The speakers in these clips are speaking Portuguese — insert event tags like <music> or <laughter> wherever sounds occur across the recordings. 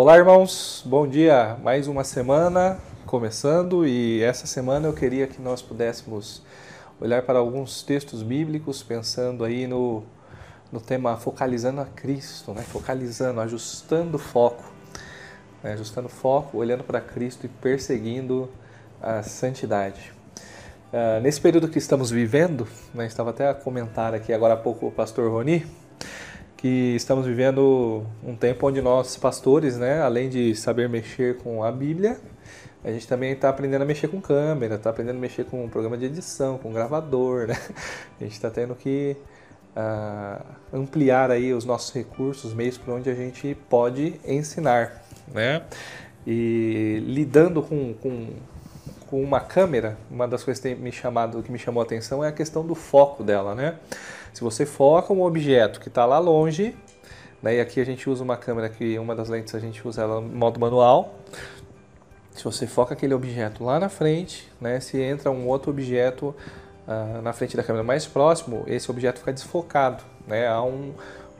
Olá, irmãos. Bom dia. Mais uma semana começando e essa semana eu queria que nós pudéssemos olhar para alguns textos bíblicos pensando aí no, no tema focalizando a Cristo, né? Focalizando, ajustando o foco, né? ajustando o foco, olhando para Cristo e perseguindo a santidade. Uh, nesse período que estamos vivendo, né, estava até a comentar aqui agora há pouco o pastor Roni, que estamos vivendo um tempo onde nós, pastores, né, além de saber mexer com a Bíblia, a gente também está aprendendo a mexer com câmera, está aprendendo a mexer com um programa de edição, com gravador, né? A gente está tendo que uh, ampliar aí os nossos recursos, meios por onde a gente pode ensinar, né? E lidando com, com, com uma câmera, uma das coisas que, me chamado, que me chamou a atenção é a questão do foco dela, né? Se você foca um objeto que está lá longe, né, e aqui a gente usa uma câmera que uma das lentes a gente usa ela modo manual. Se você foca aquele objeto lá na frente, né, se entra um outro objeto uh, na frente da câmera mais próximo, esse objeto fica desfocado, né, há um,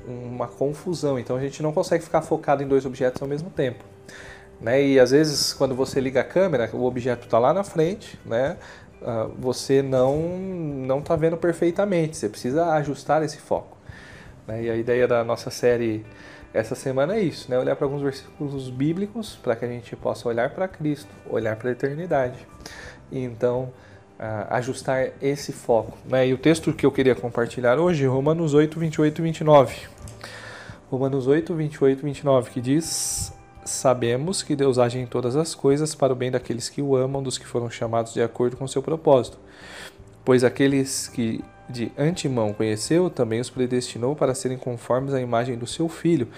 uma confusão. Então a gente não consegue ficar focado em dois objetos ao mesmo tempo. Né? E às vezes quando você liga a câmera, o objeto está lá na frente, né? uh, você não não está vendo perfeitamente. Você precisa ajustar esse foco. Né? E a ideia da nossa série essa semana é isso, né? Olhar para alguns versículos bíblicos para que a gente possa olhar para Cristo, olhar para a eternidade. E então uh, ajustar esse foco. Né? E o texto que eu queria compartilhar hoje, Romanos 8, 28 e 29. Romanos 8, 28 e 29, que diz: sabemos que Deus age em todas as coisas para o bem daqueles que o amam, dos que foram chamados de acordo com seu propósito. Pois aqueles que de antemão conheceu, também os predestinou para serem conformes à imagem do seu filho,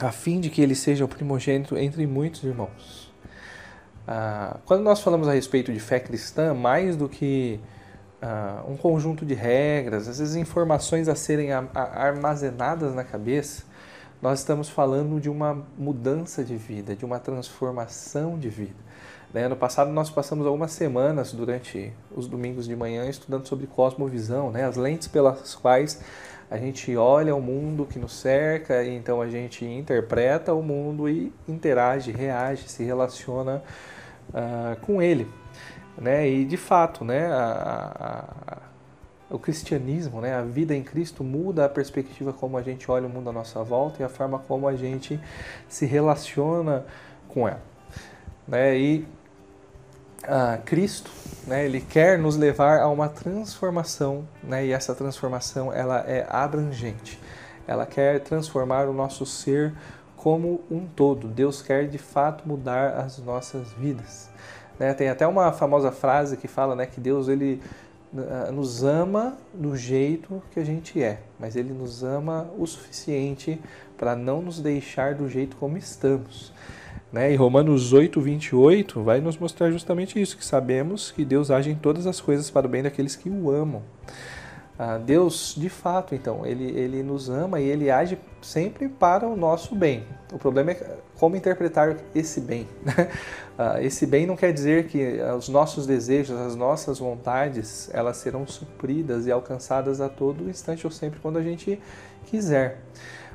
a fim de que ele seja o primogênito entre muitos irmãos. Ah, quando nós falamos a respeito de fé cristã, mais do que ah, um conjunto de regras, às vezes informações a serem armazenadas na cabeça, nós estamos falando de uma mudança de vida, de uma transformação de vida. Né? No passado nós passamos algumas semanas durante os domingos de manhã estudando sobre cosmovisão, né? as lentes pelas quais a gente olha o mundo que nos cerca, e então a gente interpreta o mundo e interage, reage, se relaciona uh, com ele. Né? E de fato, né, a, a, o cristianismo, né, a vida em Cristo muda a perspectiva como a gente olha o mundo à nossa volta e a forma como a gente se relaciona com ela. Né? E ah, Cristo, né, ele quer nos levar a uma transformação, né, e essa transformação ela é abrangente. Ela quer transformar o nosso ser como um todo. Deus quer de fato mudar as nossas vidas. Né? Tem até uma famosa frase que fala né, que Deus ele nos ama do jeito que a gente é, mas Ele nos ama o suficiente para não nos deixar do jeito como estamos. Né? E Romanos 8, 28 vai nos mostrar justamente isso, que sabemos que Deus age em todas as coisas para o bem daqueles que o amam. Ah, Deus, de fato, então, ele, ele nos ama e ele age sempre para o nosso bem. O problema é como interpretar esse bem. <laughs> Né? Ah, esse bem não quer dizer que os nossos desejos, as nossas vontades, elas serão supridas e alcançadas a todo instante ou sempre quando a gente quiser.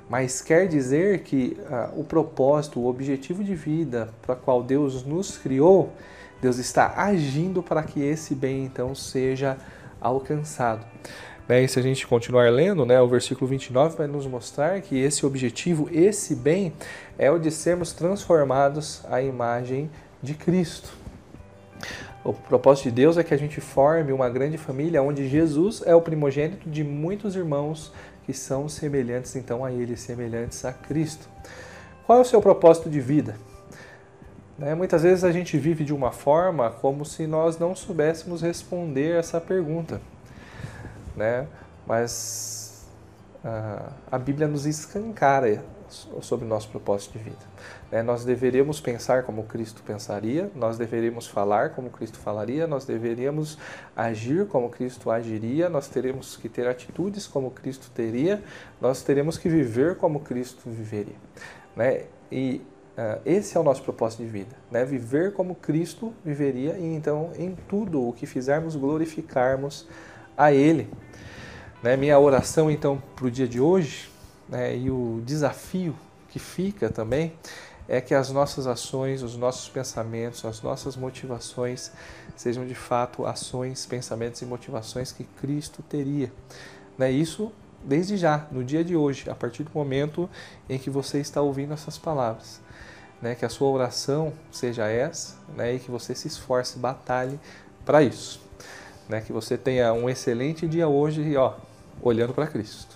Mas quer dizer que o propósito, o objetivo de vida para qual Deus nos criou, Deus está agindo para que esse bem então seja alcançado. Né? E se a gente continuar lendo, né, o versículo 29 vai nos mostrar que esse objetivo, esse bem, é o de sermos transformados à imagem de Cristo. O propósito de Deus é que a gente forme uma grande família onde Jesus é o primogênito de muitos irmãos que são semelhantes então a Ele, semelhantes a Cristo. Qual é o seu propósito de vida? Né? Muitas vezes a gente vive de uma forma como se nós não soubéssemos responder essa pergunta né? Mas uh, a Bíblia nos escancara sobre o nosso propósito de vida. Né? Nós deveríamos pensar como Cristo pensaria, nós deveríamos falar como Cristo falaria, nós deveríamos agir como Cristo agiria, nós teremos que ter atitudes como Cristo teria, nós teremos que viver como Cristo viveria. Né? E esse é o nosso propósito de vida, né? viver como Cristo viveria e então em tudo o que fizermos glorificarmos a Ele. Né? Minha oração então para o dia de hoje né, e o desafio que fica também é que as nossas ações, os nossos pensamentos, as nossas motivações sejam de fato ações, pensamentos e motivações que Cristo teria. Né? Isso desde já, no dia de hoje, a partir do momento em que você está ouvindo essas palavras. Né? Que a sua oração seja essa né? e que você se esforce, batalhe para isso. Né? Que você tenha um excelente dia hoje, ó, olhando para Cristo.